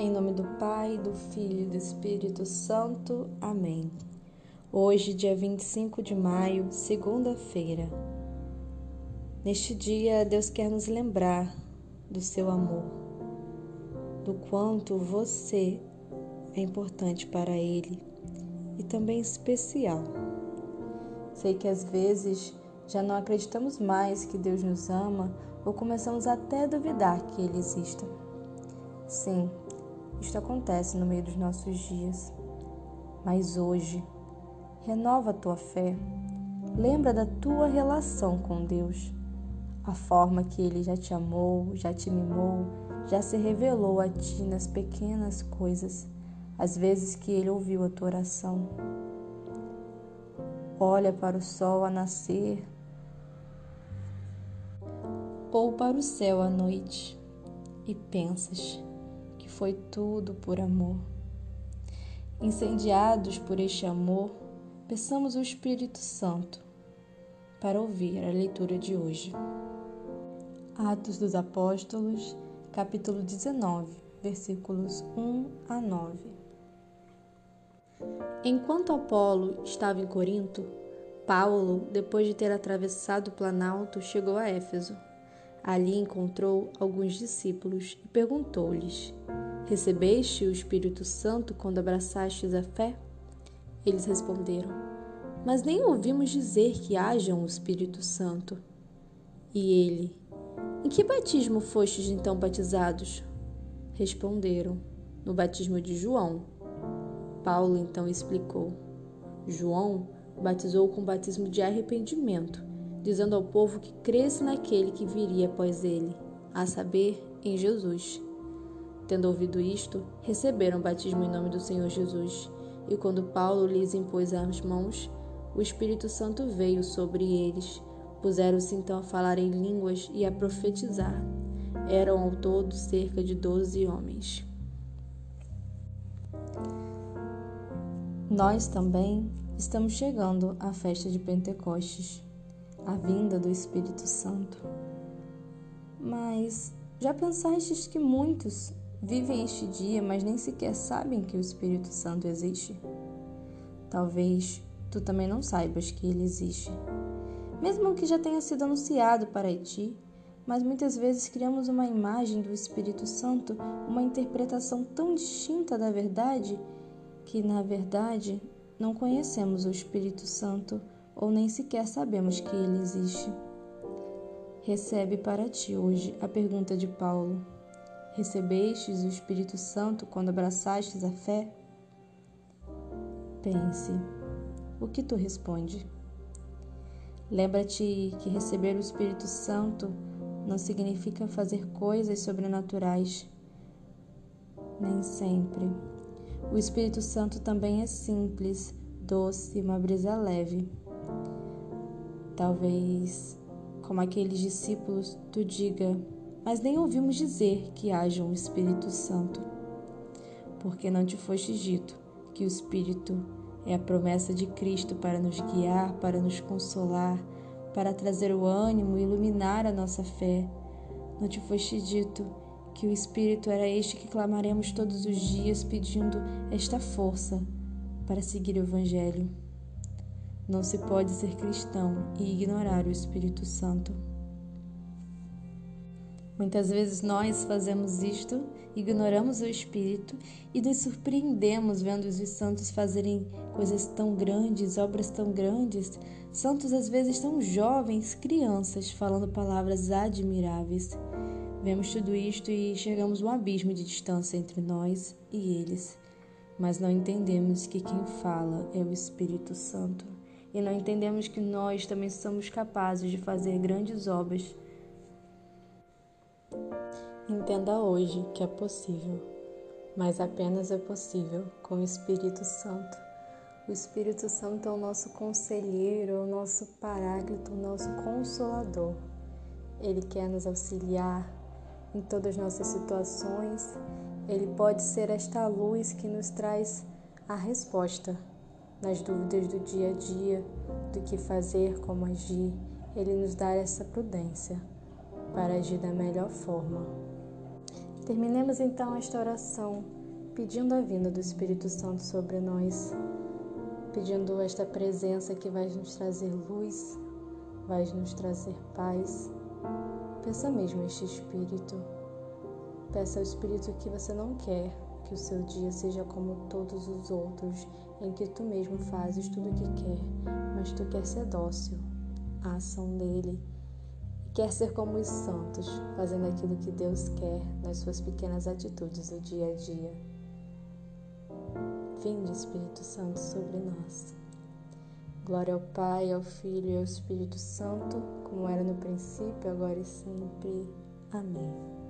Em nome do Pai, do Filho e do Espírito Santo. Amém. Hoje, dia 25 de maio, segunda-feira. Neste dia, Deus quer nos lembrar do seu amor, do quanto você é importante para Ele e também especial. Sei que às vezes já não acreditamos mais que Deus nos ama ou começamos até a duvidar que Ele exista. Sim, isto acontece no meio dos nossos dias. Mas hoje, renova a tua fé. Lembra da tua relação com Deus. A forma que Ele já te amou, já te mimou, já se revelou a ti nas pequenas coisas, as vezes que Ele ouviu a tua oração. Olha para o sol a nascer ou para o céu à noite e pensas foi tudo por amor. Incendiados por este amor, peçamos o Espírito Santo para ouvir a leitura de hoje. Atos dos Apóstolos, capítulo 19, versículos 1 a 9. Enquanto Apolo estava em Corinto, Paulo, depois de ter atravessado o Planalto, chegou a Éfeso. Ali encontrou alguns discípulos e perguntou-lhes: Recebeste o Espírito Santo quando abraçastes a fé? Eles responderam: Mas nem ouvimos dizer que haja um Espírito Santo. E ele: Em que batismo fostes então batizados? Responderam: No batismo de João. Paulo então explicou: João batizou com batismo de arrependimento, dizendo ao povo que cresce naquele que viria após ele, a saber, em Jesus. Tendo ouvido isto, receberam o batismo em nome do Senhor Jesus. E quando Paulo lhes impôs as mãos, o Espírito Santo veio sobre eles. Puseram-se então a falar em línguas e a profetizar. Eram ao todo cerca de doze homens. Nós também estamos chegando à festa de Pentecostes, a vinda do Espírito Santo. Mas já pensastes que muitos vivem este dia, mas nem sequer sabem que o Espírito Santo existe. Talvez tu também não saibas que ele existe. Mesmo que já tenha sido anunciado para ti, mas muitas vezes criamos uma imagem do Espírito Santo, uma interpretação tão distinta da verdade, que na verdade não conhecemos o Espírito Santo ou nem sequer sabemos que ele existe. Recebe para ti hoje a pergunta de Paulo. Recebestes o Espírito Santo quando abraçastes a fé? Pense, o que tu responde? Lembra-te que receber o Espírito Santo não significa fazer coisas sobrenaturais. Nem sempre. O Espírito Santo também é simples, doce, uma brisa leve. Talvez, como aqueles discípulos, tu diga: mas nem ouvimos dizer que haja um Espírito Santo. Porque não te foste dito que o Espírito é a promessa de Cristo para nos guiar, para nos consolar, para trazer o ânimo e iluminar a nossa fé. Não te foste dito que o Espírito era este que clamaremos todos os dias pedindo esta força para seguir o Evangelho. Não se pode ser cristão e ignorar o Espírito Santo. Muitas vezes nós fazemos isto, ignoramos o Espírito e nos surpreendemos vendo os santos fazerem coisas tão grandes, obras tão grandes, santos às vezes tão jovens, crianças, falando palavras admiráveis. Vemos tudo isto e chegamos um abismo de distância entre nós e eles, mas não entendemos que quem fala é o Espírito Santo. E não entendemos que nós também somos capazes de fazer grandes obras Entenda hoje que é possível, mas apenas é possível com o Espírito Santo. O Espírito Santo é o nosso conselheiro, é o nosso paráclito, o nosso consolador. Ele quer nos auxiliar em todas as nossas situações. Ele pode ser esta luz que nos traz a resposta nas dúvidas do dia a dia, do que fazer, como agir. Ele nos dá essa prudência para agir da melhor forma. Terminemos então esta oração pedindo a vinda do Espírito Santo sobre nós, pedindo esta presença que vai nos trazer luz, vai nos trazer paz. Peça mesmo este Espírito. Peça ao Espírito que você não quer que o seu dia seja como todos os outros, em que tu mesmo fazes tudo o que quer, mas tu quer ser dócil à ação dele quer ser como os santos, fazendo aquilo que Deus quer nas suas pequenas atitudes do dia a dia. Vinde, Espírito Santo, sobre nós. Glória ao Pai, ao Filho e ao Espírito Santo, como era no princípio, agora e sempre. Amém.